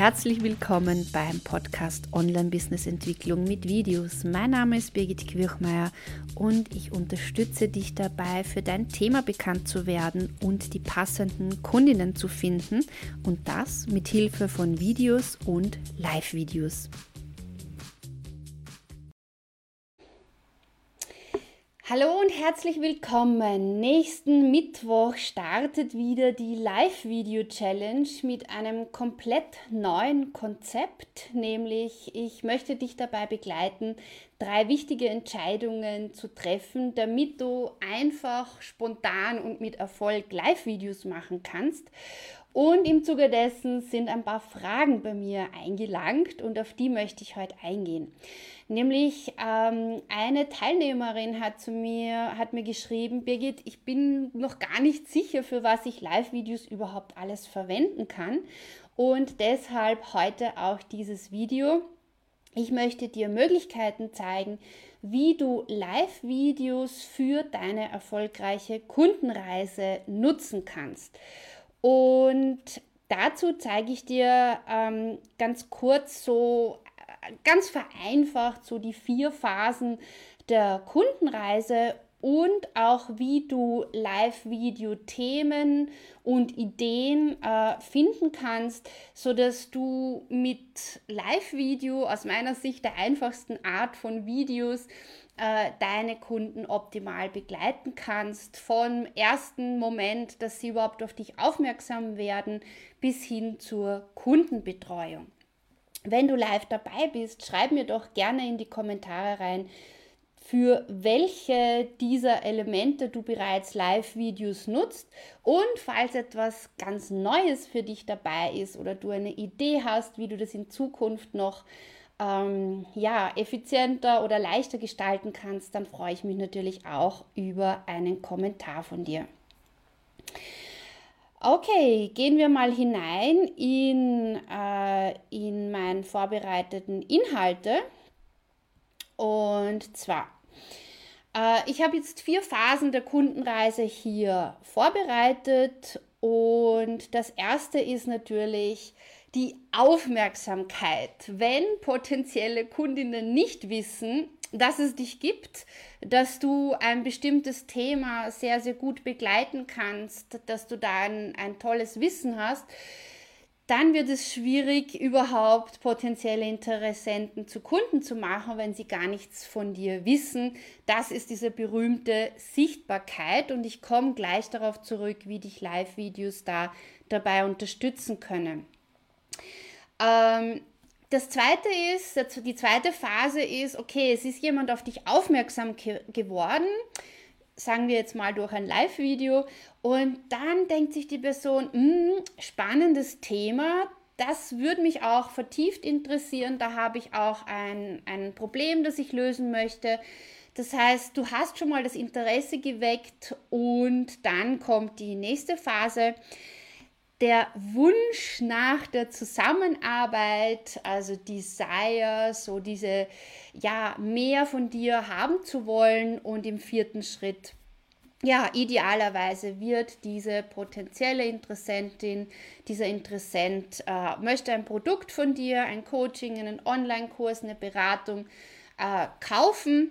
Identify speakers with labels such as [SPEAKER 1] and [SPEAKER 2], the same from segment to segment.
[SPEAKER 1] herzlich willkommen beim Podcast Online Business Entwicklung mit Videos. Mein Name ist Birgit Quirchmeier und ich unterstütze dich dabei, für dein Thema bekannt zu werden und die passenden Kundinnen zu finden und das mit Hilfe von Videos und Live-Videos. Hallo und herzlich willkommen. Nächsten Mittwoch startet wieder die Live-Video-Challenge mit einem komplett neuen Konzept, nämlich ich möchte dich dabei begleiten, drei wichtige Entscheidungen zu treffen, damit du einfach spontan und mit Erfolg Live-Videos machen kannst. Und im Zuge dessen sind ein paar Fragen bei mir eingelangt und auf die möchte ich heute eingehen. Nämlich ähm, eine Teilnehmerin hat zu mir, hat mir geschrieben, Birgit, ich bin noch gar nicht sicher, für was ich Live-Videos überhaupt alles verwenden kann. Und deshalb heute auch dieses Video. Ich möchte dir Möglichkeiten zeigen, wie du Live-Videos für deine erfolgreiche Kundenreise nutzen kannst. Und dazu zeige ich dir ähm, ganz kurz so, äh, ganz vereinfacht so die vier Phasen der Kundenreise und auch wie du Live-Video-Themen und Ideen äh, finden kannst, so dass du mit Live-Video aus meiner Sicht der einfachsten Art von Videos äh, deine Kunden optimal begleiten kannst, vom ersten Moment, dass sie überhaupt auf dich aufmerksam werden, bis hin zur Kundenbetreuung. Wenn du live dabei bist, schreib mir doch gerne in die Kommentare rein, für welche dieser Elemente du bereits Live-Videos nutzt und falls etwas ganz Neues für dich dabei ist oder du eine Idee hast, wie du das in Zukunft noch ähm, ja, effizienter oder leichter gestalten kannst, dann freue ich mich natürlich auch über einen Kommentar von dir. Okay, gehen wir mal hinein in, äh, in meinen vorbereiteten Inhalte. Und zwar, äh, ich habe jetzt vier Phasen der Kundenreise hier vorbereitet. Und das erste ist natürlich die Aufmerksamkeit. Wenn potenzielle Kundinnen nicht wissen, dass es dich gibt, dass du ein bestimmtes Thema sehr, sehr gut begleiten kannst, dass du da ein, ein tolles Wissen hast, dann wird es schwierig, überhaupt potenzielle Interessenten zu Kunden zu machen, wenn sie gar nichts von dir wissen. Das ist diese berühmte Sichtbarkeit und ich komme gleich darauf zurück, wie dich Live-Videos da dabei unterstützen können. Ähm, das zweite ist, die zweite Phase ist, okay, es ist jemand auf dich aufmerksam geworden, sagen wir jetzt mal durch ein Live-Video, und dann denkt sich die Person, hm, spannendes Thema, das würde mich auch vertieft interessieren, da habe ich auch ein, ein Problem, das ich lösen möchte. Das heißt, du hast schon mal das Interesse geweckt und dann kommt die nächste Phase der Wunsch nach der Zusammenarbeit, also Desire, so diese, ja, mehr von dir haben zu wollen und im vierten Schritt, ja, idealerweise wird diese potenzielle Interessentin, dieser Interessent äh, möchte ein Produkt von dir, ein Coaching, einen Online-Kurs, eine Beratung äh, kaufen.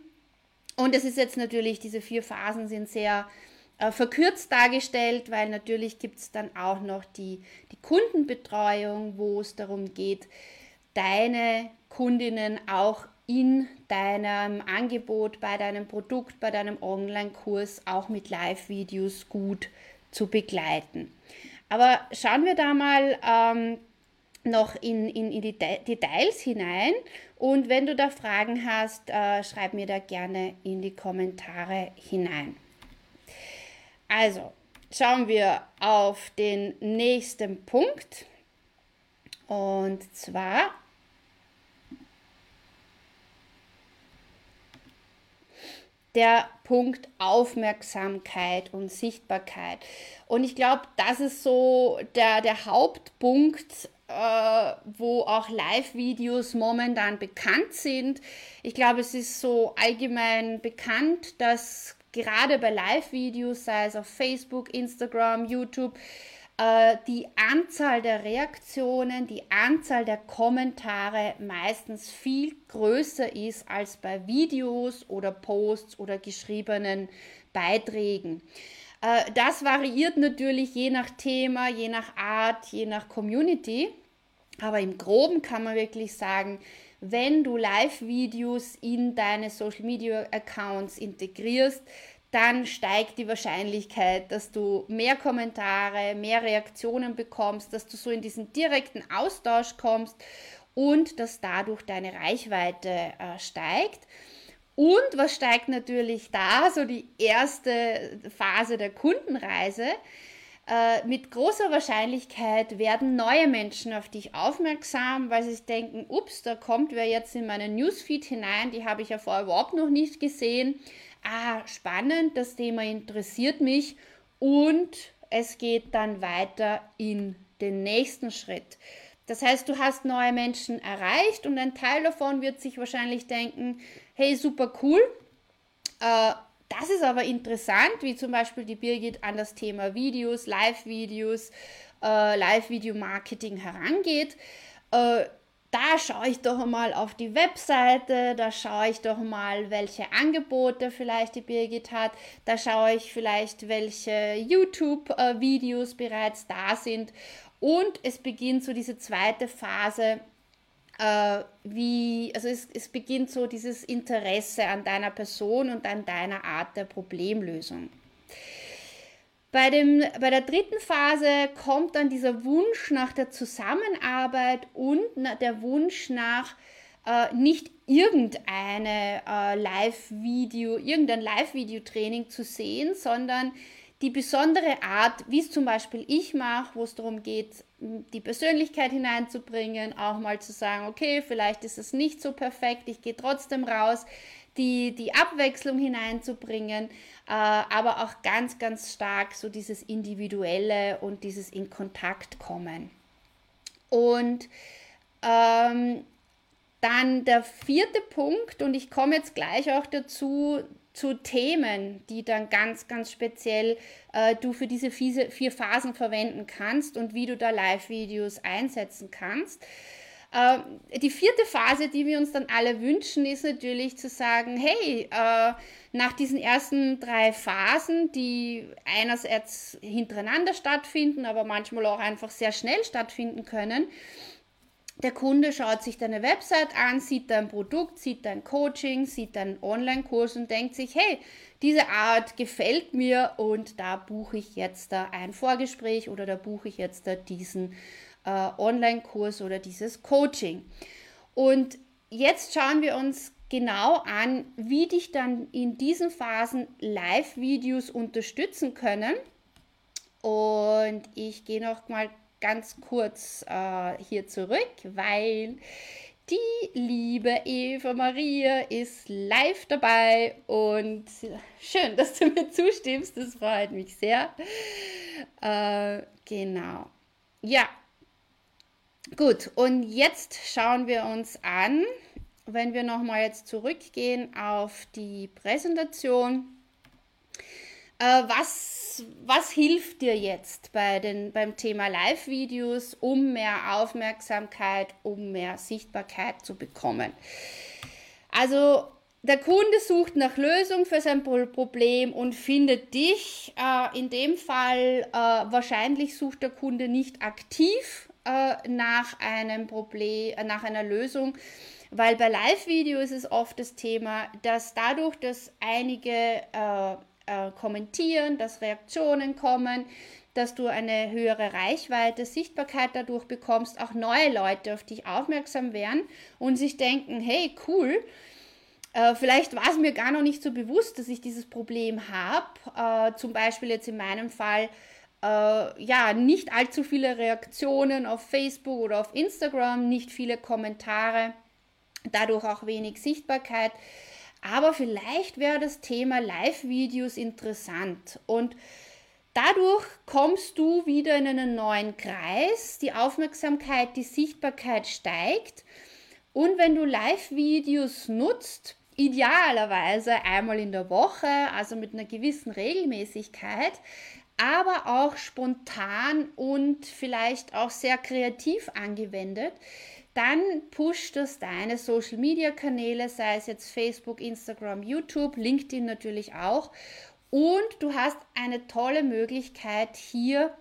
[SPEAKER 1] Und es ist jetzt natürlich, diese vier Phasen sind sehr äh, verkürzt dargestellt, weil natürlich gibt es dann auch noch die, die Kundenbetreuung, wo es darum geht, deine Kundinnen auch in deinem Angebot, bei deinem Produkt, bei deinem Online-Kurs auch mit Live-Videos gut zu begleiten. Aber schauen wir da mal ähm, noch in, in, in, die Details hinein. Und wenn du da Fragen hast, äh, schreib mir da gerne in die Kommentare hinein. Also, schauen wir auf den nächsten Punkt. Und zwar der Punkt Aufmerksamkeit und Sichtbarkeit. Und ich glaube, das ist so der, der Hauptpunkt, äh, wo auch Live-Videos momentan bekannt sind. Ich glaube, es ist so allgemein bekannt, dass gerade bei Live-Videos, sei es auf Facebook, Instagram, YouTube, äh, die Anzahl der Reaktionen, die Anzahl der Kommentare meistens viel größer ist als bei Videos oder Posts oder geschriebenen Beiträgen. Äh, das variiert natürlich je nach Thema, je nach Art, je nach Community. Aber im groben kann man wirklich sagen, wenn du Live-Videos in deine Social-Media-Accounts integrierst, dann steigt die Wahrscheinlichkeit, dass du mehr Kommentare, mehr Reaktionen bekommst, dass du so in diesen direkten Austausch kommst und dass dadurch deine Reichweite äh, steigt. Und was steigt natürlich da, so die erste Phase der Kundenreise, äh, mit großer Wahrscheinlichkeit werden neue Menschen auf dich aufmerksam, weil sie sich denken, ups, da kommt wer jetzt in meinen Newsfeed hinein, die habe ich ja vorher überhaupt noch nicht gesehen. Ah, spannend, das Thema interessiert mich und es geht dann weiter in den nächsten Schritt. Das heißt, du hast neue Menschen erreicht und ein Teil davon wird sich wahrscheinlich denken, hey, super cool, äh, das ist aber interessant, wie zum Beispiel die Birgit an das Thema Videos, Live-Videos, äh, Live-Video-Marketing herangeht. Äh, da schaue ich doch mal auf die Webseite, da schaue ich doch mal, welche Angebote vielleicht die Birgit hat, da schaue ich vielleicht, welche YouTube-Videos bereits da sind. Und es beginnt so diese zweite Phase, äh, wie, also es, es beginnt so dieses Interesse an deiner Person und an deiner Art der Problemlösung. Bei, dem, bei der dritten Phase kommt dann dieser Wunsch nach der Zusammenarbeit und der Wunsch nach äh, nicht irgendeine äh, Live-Video, irgendein Live-Video-Training zu sehen, sondern die besondere Art, wie es zum Beispiel ich mache, wo es darum geht, die Persönlichkeit hineinzubringen, auch mal zu sagen, okay, vielleicht ist es nicht so perfekt, ich gehe trotzdem raus, die, die Abwechslung hineinzubringen, äh, aber auch ganz, ganz stark so dieses Individuelle und dieses in Kontakt kommen. Und ähm, dann der vierte Punkt, und ich komme jetzt gleich auch dazu, zu Themen, die dann ganz, ganz speziell äh, du für diese vier Phasen verwenden kannst und wie du da Live-Videos einsetzen kannst. Äh, die vierte Phase, die wir uns dann alle wünschen, ist natürlich zu sagen, hey, äh, nach diesen ersten drei Phasen, die einerseits hintereinander stattfinden, aber manchmal auch einfach sehr schnell stattfinden können, der Kunde schaut sich deine Website an, sieht dein Produkt, sieht dein Coaching, sieht deinen Online-Kurs und denkt sich, hey, diese Art gefällt mir und da buche ich jetzt da ein Vorgespräch oder da buche ich jetzt da diesen äh, Online-Kurs oder dieses Coaching. Und jetzt schauen wir uns genau an, wie dich dann in diesen Phasen Live-Videos unterstützen können. Und ich gehe noch mal ganz kurz äh, hier zurück, weil die liebe Eva Maria ist live dabei und schön, dass du mir zustimmst, das freut mich sehr. Äh, genau. Ja, gut, und jetzt schauen wir uns an, wenn wir nochmal jetzt zurückgehen auf die Präsentation, was was, hilft dir jetzt bei den, beim Thema Live-Videos, um mehr Aufmerksamkeit, um mehr Sichtbarkeit zu bekommen? Also der Kunde sucht nach Lösung für sein Problem und findet dich. Äh, in dem Fall äh, wahrscheinlich sucht der Kunde nicht aktiv äh, nach einem Problem, äh, nach einer Lösung, weil bei Live-Videos ist es oft das Thema, dass dadurch, dass einige äh, kommentieren, dass Reaktionen kommen, dass du eine höhere Reichweite, Sichtbarkeit dadurch bekommst, auch neue Leute auf dich aufmerksam werden und sich denken, hey, cool, äh, vielleicht war es mir gar noch nicht so bewusst, dass ich dieses Problem habe. Äh, zum Beispiel jetzt in meinem Fall, äh, ja, nicht allzu viele Reaktionen auf Facebook oder auf Instagram, nicht viele Kommentare, dadurch auch wenig Sichtbarkeit. Aber vielleicht wäre das Thema Live-Videos interessant. Und dadurch kommst du wieder in einen neuen Kreis, die Aufmerksamkeit, die Sichtbarkeit steigt. Und wenn du Live-Videos nutzt, idealerweise einmal in der Woche, also mit einer gewissen Regelmäßigkeit, aber auch spontan und vielleicht auch sehr kreativ angewendet, dann pusht das deine Social Media Kanäle, sei es jetzt Facebook, Instagram, YouTube, LinkedIn natürlich auch. Und du hast eine tolle Möglichkeit hier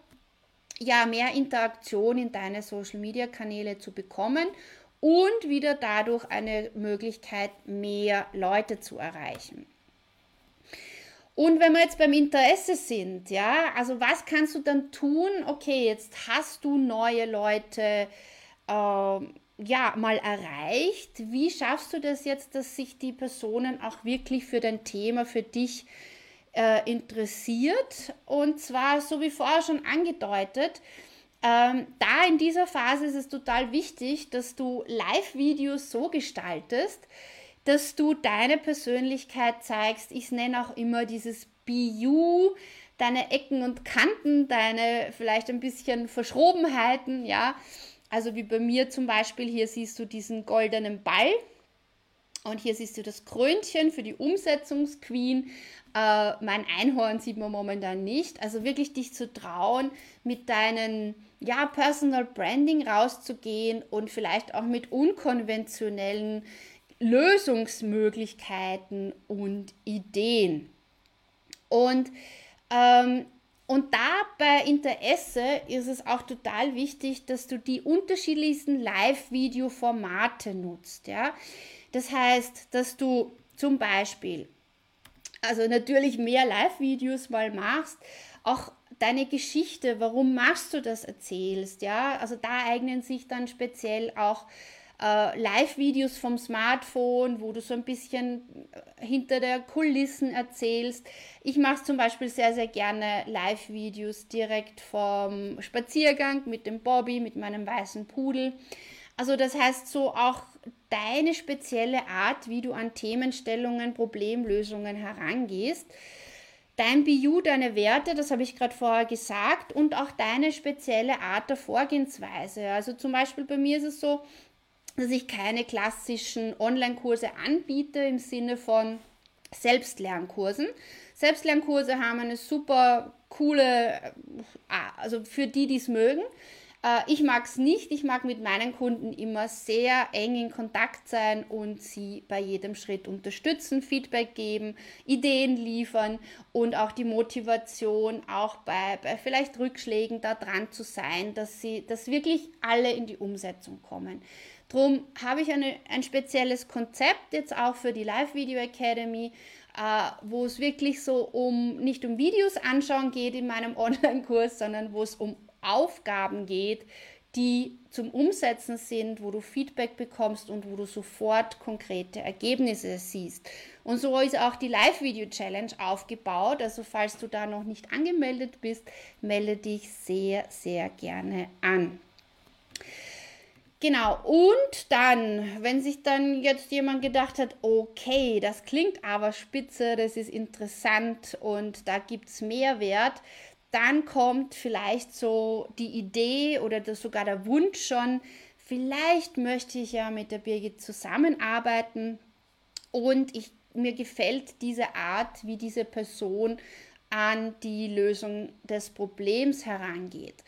[SPEAKER 1] ja mehr Interaktion in deine Social Media Kanäle zu bekommen und wieder dadurch eine Möglichkeit, mehr Leute zu erreichen. Und wenn wir jetzt beim Interesse sind, ja, also was kannst du dann tun? Okay, jetzt hast du neue Leute äh, ja mal erreicht. Wie schaffst du das jetzt, dass sich die Personen auch wirklich für dein Thema, für dich äh, interessiert? Und zwar, so wie vorher schon angedeutet, ähm, da in dieser Phase ist es total wichtig, dass du Live-Videos so gestaltest, dass du deine Persönlichkeit zeigst. Ich nenne auch immer dieses Be deine Ecken und Kanten, deine vielleicht ein bisschen Verschrobenheiten, ja. Also wie bei mir zum Beispiel, hier siehst du diesen goldenen Ball und hier siehst du das Krönchen für die Umsetzungsqueen. Äh, mein Einhorn sieht man momentan nicht. Also wirklich dich zu trauen, mit deinen ja, Personal Branding rauszugehen und vielleicht auch mit unkonventionellen Lösungsmöglichkeiten und Ideen. Und, ähm, und da bei Interesse ist es auch total wichtig, dass du die unterschiedlichsten Live-Video-Formate nutzt. Ja? Das heißt, dass du zum Beispiel, also natürlich mehr Live-Videos mal machst, auch deine Geschichte, warum machst du das erzählst, ja, also da eignen sich dann speziell auch äh, Live-Videos vom Smartphone, wo du so ein bisschen äh, hinter der Kulissen erzählst. Ich mache zum Beispiel sehr, sehr gerne Live-Videos direkt vom Spaziergang mit dem Bobby, mit meinem weißen Pudel. Also das heißt so auch deine spezielle Art, wie du an Themenstellungen, Problemlösungen herangehst. Dein BU, deine Werte, das habe ich gerade vorher gesagt, und auch deine spezielle Art der Vorgehensweise. Also zum Beispiel bei mir ist es so, dass ich keine klassischen Online-Kurse anbiete im Sinne von Selbstlernkursen. Selbstlernkurse haben eine super coole, äh, also für die, die es mögen. Äh, ich mag es nicht. Ich mag mit meinen Kunden immer sehr eng in Kontakt sein und sie bei jedem Schritt unterstützen, Feedback geben, Ideen liefern und auch die Motivation, auch bei, bei vielleicht Rückschlägen da dran zu sein, dass sie, dass wirklich alle in die Umsetzung kommen. Drum habe ich eine, ein spezielles Konzept jetzt auch für die Live Video Academy, äh, wo es wirklich so um nicht um Videos anschauen geht in meinem Online-Kurs, sondern wo es um Aufgaben geht, die zum Umsetzen sind, wo du Feedback bekommst und wo du sofort konkrete Ergebnisse siehst. Und so ist auch die Live-Video-Challenge aufgebaut. Also falls du da noch nicht angemeldet bist, melde dich sehr, sehr gerne an. Genau, und dann, wenn sich dann jetzt jemand gedacht hat, okay, das klingt aber spitze, das ist interessant und da gibt es Mehrwert, dann kommt vielleicht so die Idee oder das, sogar der Wunsch schon, vielleicht möchte ich ja mit der Birgit zusammenarbeiten und ich, mir gefällt diese Art, wie diese Person an die Lösung des Problems herangeht.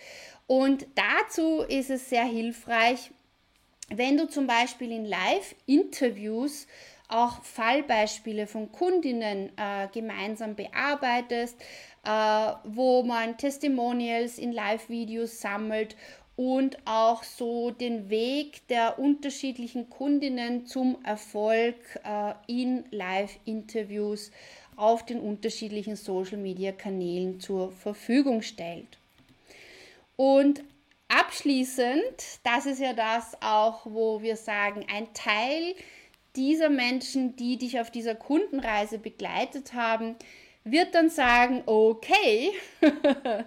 [SPEAKER 1] Und dazu ist es sehr hilfreich, wenn du zum Beispiel in Live-Interviews auch Fallbeispiele von Kundinnen äh, gemeinsam bearbeitest, äh, wo man Testimonials in Live-Videos sammelt und auch so den Weg der unterschiedlichen Kundinnen zum Erfolg äh, in Live-Interviews auf den unterschiedlichen Social-Media-Kanälen zur Verfügung stellt. Und Abschließend, das ist ja das auch, wo wir sagen, ein Teil dieser Menschen, die dich auf dieser Kundenreise begleitet haben, wird dann sagen, okay,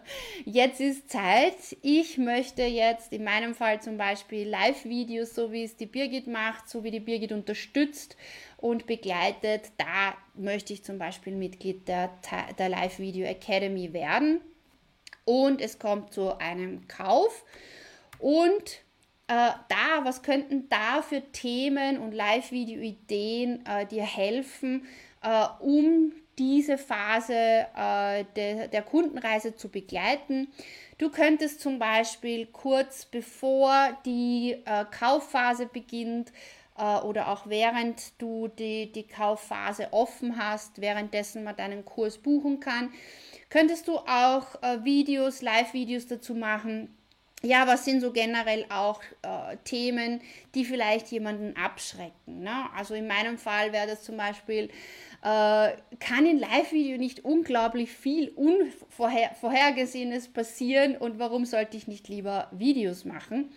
[SPEAKER 1] jetzt ist Zeit. Ich möchte jetzt in meinem Fall zum Beispiel Live-Videos, so wie es die Birgit macht, so wie die Birgit unterstützt und begleitet. Da möchte ich zum Beispiel Mitglied der, der Live-Video Academy werden und es kommt zu einem Kauf. Und äh, da, was könnten da für Themen und Live-Video-Ideen äh, dir helfen, äh, um diese Phase äh, de, der Kundenreise zu begleiten. Du könntest zum Beispiel kurz bevor die äh, Kaufphase beginnt äh, oder auch während du die, die Kaufphase offen hast, währenddessen man deinen Kurs buchen kann, könntest du auch äh, Videos, Live-Videos dazu machen. Ja, was sind so generell auch äh, Themen, die vielleicht jemanden abschrecken? Ne? Also in meinem Fall wäre das zum Beispiel, äh, kann in Live-Video nicht unglaublich viel Unvorhergesehenes passieren und warum sollte ich nicht lieber Videos machen?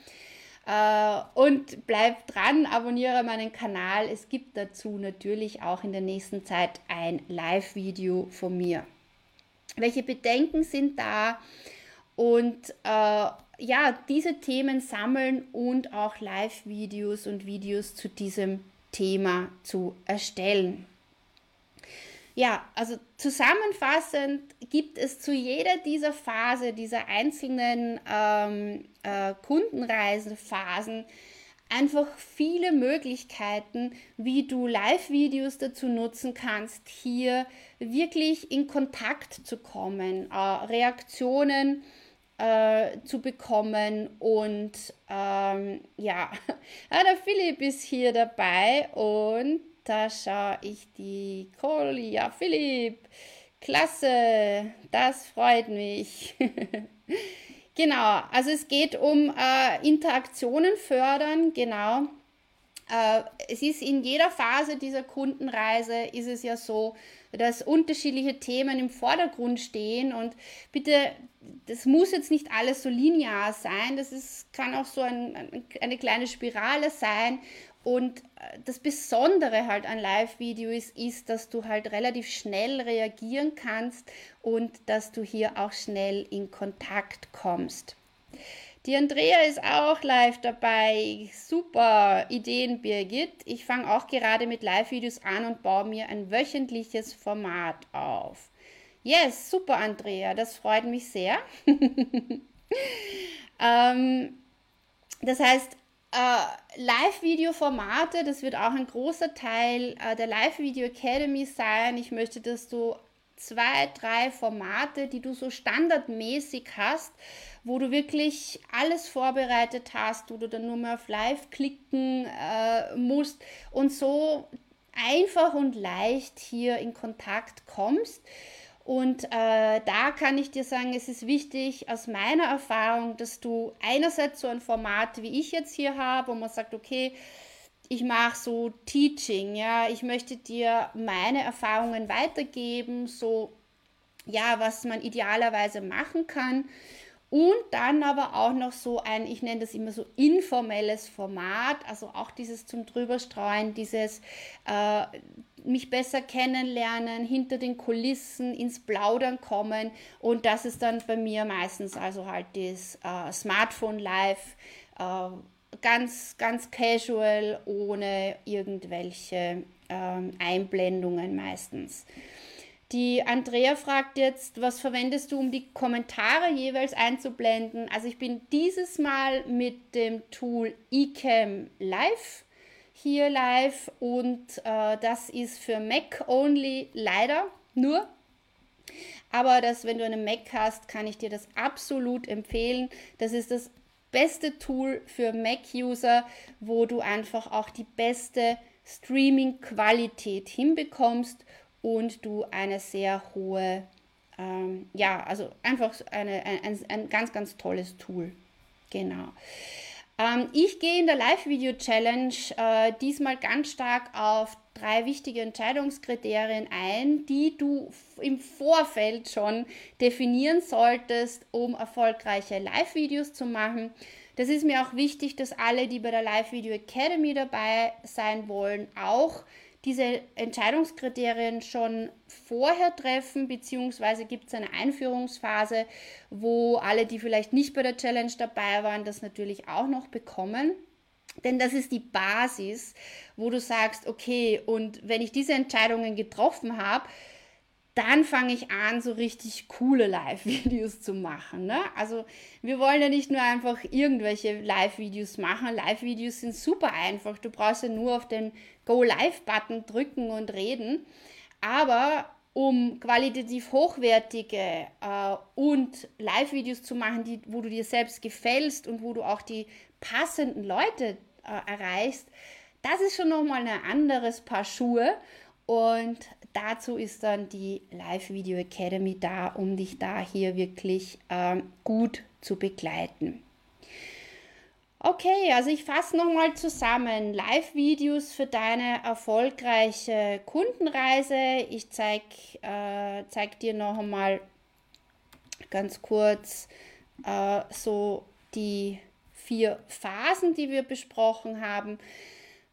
[SPEAKER 1] Äh, und bleib dran, abonniere meinen Kanal. Es gibt dazu natürlich auch in der nächsten Zeit ein Live-Video von mir. Welche Bedenken sind da? Und äh, ja, diese Themen sammeln und auch Live-Videos und Videos zu diesem Thema zu erstellen. Ja, also zusammenfassend gibt es zu jeder dieser Phase, dieser einzelnen ähm, äh, Kundenreisenphasen, einfach viele Möglichkeiten, wie du Live-Videos dazu nutzen kannst, hier wirklich in Kontakt zu kommen, äh, Reaktionen äh, zu bekommen und ähm, ja, ah, der Philipp ist hier dabei und da schaue ich die Kohle. Ja, Philipp, klasse, das freut mich. genau, also es geht um äh, Interaktionen fördern, genau. Äh, es ist in jeder Phase dieser Kundenreise ist es ja so, dass unterschiedliche Themen im Vordergrund stehen und bitte, das muss jetzt nicht alles so linear sein, das ist, kann auch so ein, eine kleine Spirale sein und äh, das Besondere halt an Live-Video ist, ist, dass du halt relativ schnell reagieren kannst und dass du hier auch schnell in Kontakt kommst. Die Andrea ist auch live dabei. Super Ideen, Birgit. Ich fange auch gerade mit Live-Videos an und baue mir ein wöchentliches Format auf. Yes, super, Andrea. Das freut mich sehr. ähm, das heißt, äh, Live-Video-Formate, das wird auch ein großer Teil äh, der Live-Video Academy sein. Ich möchte, dass du zwei, drei Formate, die du so standardmäßig hast, wo du wirklich alles vorbereitet hast, wo du dann nur mehr auf Live klicken äh, musst und so einfach und leicht hier in Kontakt kommst. Und äh, da kann ich dir sagen, es ist wichtig aus meiner Erfahrung, dass du einerseits so ein Format wie ich jetzt hier habe, wo man sagt, okay, ich mache so Teaching, ja, ich möchte dir meine Erfahrungen weitergeben, so ja, was man idealerweise machen kann. Und dann aber auch noch so ein, ich nenne das immer so informelles Format, also auch dieses zum Drüberstreuen, dieses äh, mich besser kennenlernen, hinter den Kulissen ins Plaudern kommen. Und das ist dann bei mir meistens also halt das äh, Smartphone Live, äh, ganz, ganz casual, ohne irgendwelche äh, Einblendungen meistens. Die Andrea fragt jetzt, was verwendest du, um die Kommentare jeweils einzublenden? Also ich bin dieses Mal mit dem Tool eCam Live hier live und äh, das ist für Mac only leider nur. Aber das, wenn du einen Mac hast, kann ich dir das absolut empfehlen. Das ist das beste Tool für Mac-User, wo du einfach auch die beste Streaming-Qualität hinbekommst und du eine sehr hohe, ähm, ja, also einfach eine, ein, ein ganz, ganz tolles Tool. Genau. Ähm, ich gehe in der Live-Video-Challenge äh, diesmal ganz stark auf drei wichtige Entscheidungskriterien ein, die du im Vorfeld schon definieren solltest, um erfolgreiche Live-Videos zu machen. Das ist mir auch wichtig, dass alle, die bei der Live Video Academy dabei sein wollen, auch diese Entscheidungskriterien schon vorher treffen, beziehungsweise gibt es eine Einführungsphase, wo alle, die vielleicht nicht bei der Challenge dabei waren, das natürlich auch noch bekommen. Denn das ist die Basis, wo du sagst, okay, und wenn ich diese Entscheidungen getroffen habe, dann fange ich an, so richtig coole Live-Videos zu machen. Ne? Also wir wollen ja nicht nur einfach irgendwelche Live-Videos machen. Live-Videos sind super einfach. Du brauchst ja nur auf den Go Live-Button drücken und reden. Aber um qualitativ hochwertige äh, und Live-Videos zu machen, die, wo du dir selbst gefällst und wo du auch die passenden Leute äh, erreichst, das ist schon nochmal ein anderes Paar Schuhe. Und dazu ist dann die Live Video Academy da, um dich da hier wirklich äh, gut zu begleiten. Okay, also ich fasse nochmal zusammen. Live-Videos für deine erfolgreiche Kundenreise. Ich zeige äh, zeig dir noch einmal ganz kurz äh, so die vier Phasen, die wir besprochen haben.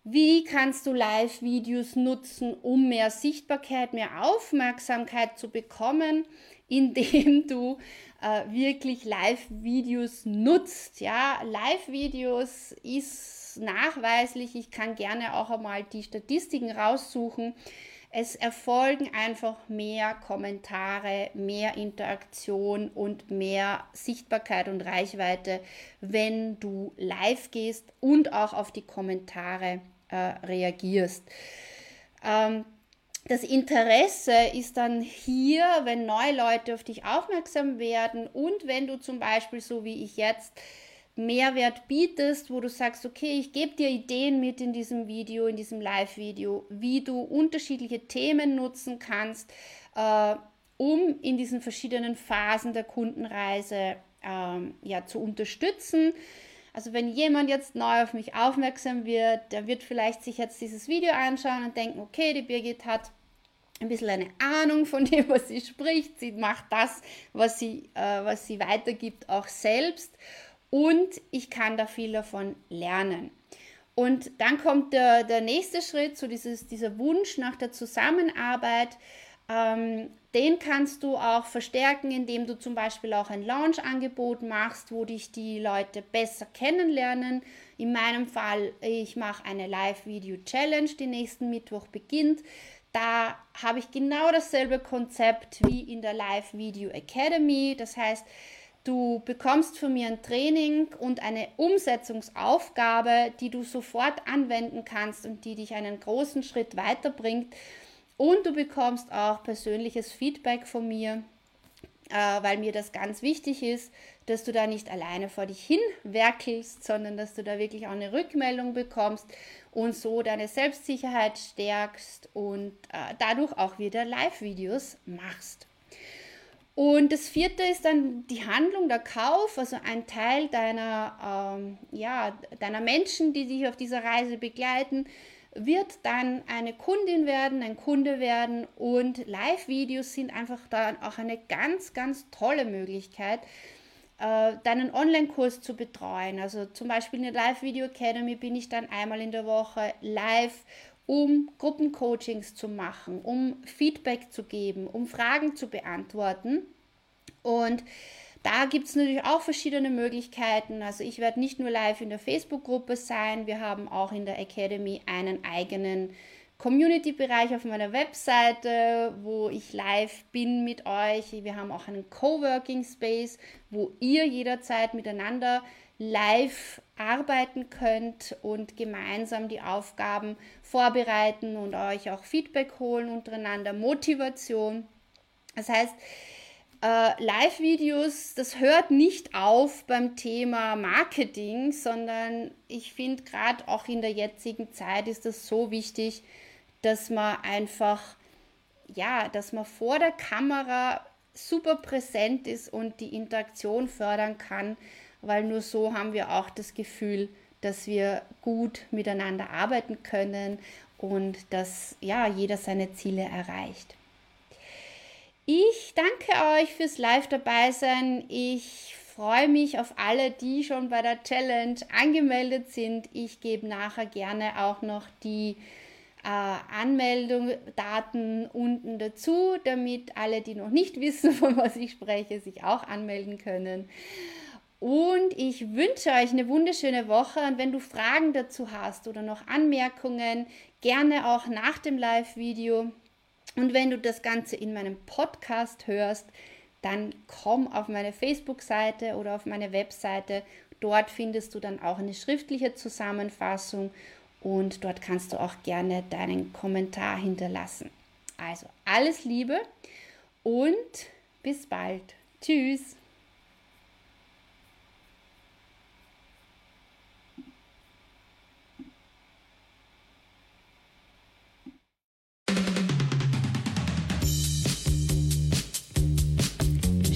[SPEAKER 1] Wie kannst du Live-Videos nutzen, um mehr Sichtbarkeit, mehr Aufmerksamkeit zu bekommen, indem du äh, wirklich Live-Videos nutzt? Ja, Live-Videos ist nachweislich, ich kann gerne auch einmal die Statistiken raussuchen. Es erfolgen einfach mehr Kommentare, mehr Interaktion und mehr Sichtbarkeit und Reichweite, wenn du live gehst und auch auf die Kommentare äh, reagierst. Ähm, das Interesse ist dann hier, wenn neue Leute auf dich aufmerksam werden und wenn du zum Beispiel, so wie ich jetzt, Mehrwert bietest, wo du sagst, okay, ich gebe dir Ideen mit in diesem Video, in diesem Live-Video, wie du unterschiedliche Themen nutzen kannst, äh, um in diesen verschiedenen Phasen der Kundenreise ähm, ja, zu unterstützen. Also wenn jemand jetzt neu auf mich aufmerksam wird, der wird vielleicht sich jetzt dieses Video anschauen und denken, okay, die Birgit hat ein bisschen eine Ahnung von dem, was sie spricht. Sie macht das, was sie, äh, was sie weitergibt, auch selbst. Und ich kann da viel davon lernen. Und dann kommt der, der nächste Schritt, so dieses, dieser Wunsch nach der Zusammenarbeit. Ähm, den kannst du auch verstärken, indem du zum Beispiel auch ein Launch-Angebot machst, wo dich die Leute besser kennenlernen. In meinem Fall, ich mache eine Live-Video-Challenge, die nächsten Mittwoch beginnt. Da habe ich genau dasselbe Konzept wie in der Live-Video Academy. Das heißt, du bekommst von mir ein Training und eine Umsetzungsaufgabe, die du sofort anwenden kannst und die dich einen großen Schritt weiterbringt. Und du bekommst auch persönliches Feedback von mir, äh, weil mir das ganz wichtig ist, dass du da nicht alleine vor dich hin werkelst, sondern dass du da wirklich auch eine Rückmeldung bekommst und so deine Selbstsicherheit stärkst und äh, dadurch auch wieder Live-Videos machst. Und das vierte ist dann die Handlung, der Kauf, also ein Teil deiner, ähm, ja, deiner Menschen, die dich auf dieser Reise begleiten, wird dann eine Kundin werden, ein Kunde werden und Live-Videos sind einfach dann auch eine ganz, ganz tolle Möglichkeit, äh, deinen Online-Kurs zu betreuen. Also zum Beispiel in der Live-Video Academy bin ich dann einmal in der Woche live, um Gruppencoachings zu machen, um Feedback zu geben, um Fragen zu beantworten. Und da gibt es natürlich auch verschiedene Möglichkeiten. Also ich werde nicht nur live in der Facebook-Gruppe sein, wir haben auch in der Academy einen eigenen Community-Bereich auf meiner Webseite, wo ich live bin mit euch. Wir haben auch einen Coworking Space, wo ihr jederzeit miteinander live arbeiten könnt und gemeinsam die Aufgaben vorbereiten und euch auch Feedback holen untereinander, Motivation. Das heißt, äh, Live-Videos, das hört nicht auf beim Thema Marketing, sondern ich finde gerade auch in der jetzigen Zeit ist das so wichtig, dass man einfach, ja, dass man vor der Kamera super präsent ist und die Interaktion fördern kann, weil nur so haben wir auch das Gefühl, dass wir gut miteinander arbeiten können und dass ja jeder seine Ziele erreicht. Ich danke euch fürs Live dabei sein. Ich freue mich auf alle, die schon bei der Challenge angemeldet sind. Ich gebe nachher gerne auch noch die äh, Anmeldung, Daten unten dazu, damit alle, die noch nicht wissen, von was ich spreche, sich auch anmelden können. Und ich wünsche euch eine wunderschöne Woche. Und wenn du Fragen dazu hast oder noch Anmerkungen, gerne auch nach dem Live-Video und wenn du das Ganze in meinem Podcast hörst, dann komm auf meine Facebook-Seite oder auf meine Webseite. Dort findest du dann auch eine schriftliche Zusammenfassung und dort kannst du auch gerne deinen Kommentar hinterlassen. Also alles Liebe und bis bald. Tschüss.